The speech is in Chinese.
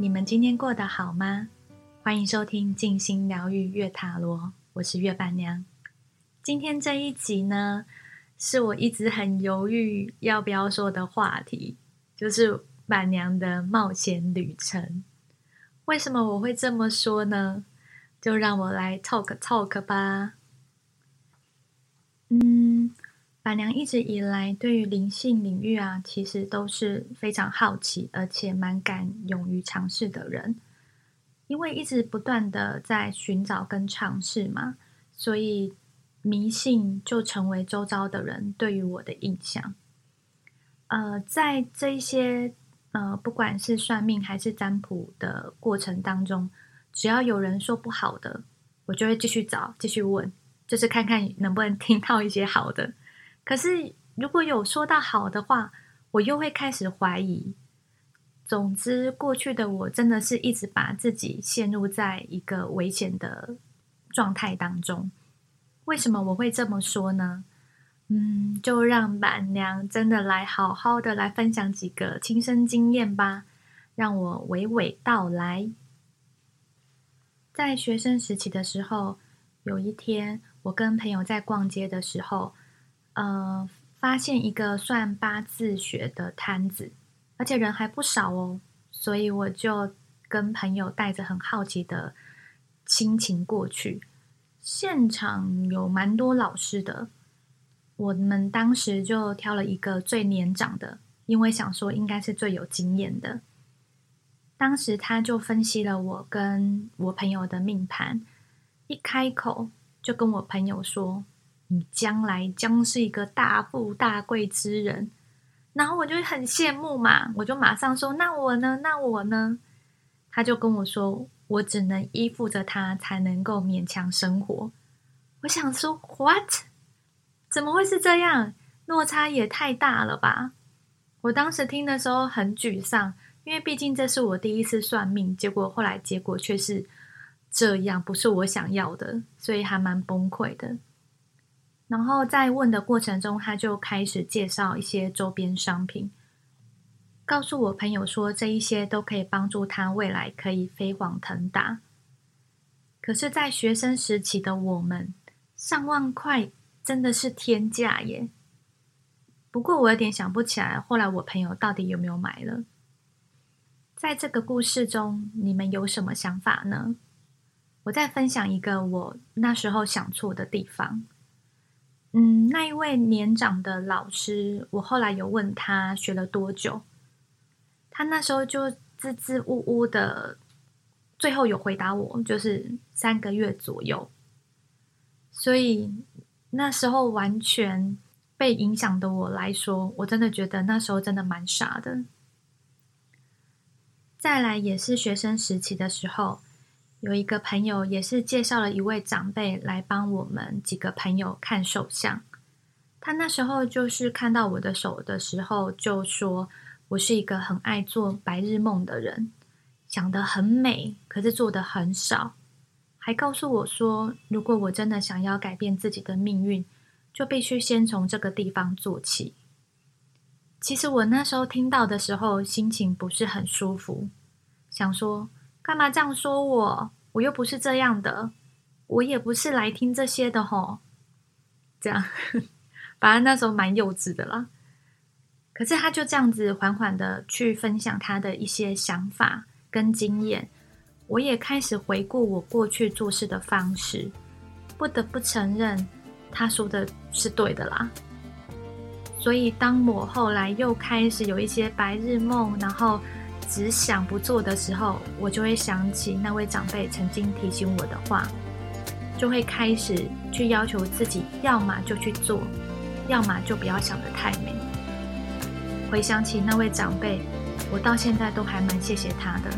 你们今天过得好吗？欢迎收听静心疗愈月塔罗，我是月伴娘。今天这一集呢，是我一直很犹豫要不要说的话题，就是伴娘的冒险旅程。为什么我会这么说呢？就让我来 talk talk 吧。嗯。板娘一直以来对于灵性领域啊，其实都是非常好奇，而且蛮敢勇于尝试的人。因为一直不断的在寻找跟尝试嘛，所以迷信就成为周遭的人对于我的印象。呃，在这一些呃，不管是算命还是占卜的过程当中，只要有人说不好的，我就会继续找，继续问，就是看看能不能听到一些好的。可是，如果有说到好的话，我又会开始怀疑。总之，过去的我真的是一直把自己陷入在一个危险的状态当中。为什么我会这么说呢？嗯，就让板娘真的来好好的来分享几个亲身经验吧，让我娓娓道来。在学生时期的时候，有一天我跟朋友在逛街的时候。呃，发现一个算八字学的摊子，而且人还不少哦，所以我就跟朋友带着很好奇的心情过去。现场有蛮多老师的，我们当时就挑了一个最年长的，因为想说应该是最有经验的。当时他就分析了我跟我朋友的命盘，一开口就跟我朋友说。你将来将是一个大富大贵之人，然后我就很羡慕嘛，我就马上说：“那我呢？那我呢？”他就跟我说：“我只能依附着他才能够勉强生活。”我想说：“What？怎么会是这样？落差也太大了吧！”我当时听的时候很沮丧，因为毕竟这是我第一次算命，结果后来结果却是这样，不是我想要的，所以还蛮崩溃的。然后在问的过程中，他就开始介绍一些周边商品，告诉我朋友说这一些都可以帮助他未来可以飞黄腾达。可是，在学生时期的我们，上万块真的是天价耶。不过我有点想不起来，后来我朋友到底有没有买了？在这个故事中，你们有什么想法呢？我再分享一个我那时候想错的地方。嗯，那一位年长的老师，我后来有问他学了多久，他那时候就支支吾吾的，最后有回答我，就是三个月左右。所以那时候完全被影响的我来说，我真的觉得那时候真的蛮傻的。再来也是学生时期的时候。有一个朋友也是介绍了一位长辈来帮我们几个朋友看手相。他那时候就是看到我的手的时候，就说我是一个很爱做白日梦的人，想得很美，可是做的很少。还告诉我说，如果我真的想要改变自己的命运，就必须先从这个地方做起。其实我那时候听到的时候，心情不是很舒服，想说。干嘛这样说我？我又不是这样的，我也不是来听这些的吼。这样，反正那时候蛮幼稚的啦。可是他就这样子缓缓的去分享他的一些想法跟经验，我也开始回顾我过去做事的方式，不得不承认他说的是对的啦。所以当我后来又开始有一些白日梦，然后。只想不做的时候，我就会想起那位长辈曾经提醒我的话，就会开始去要求自己，要么就去做，要么就不要想得太美。回想起那位长辈，我到现在都还蛮谢谢他的。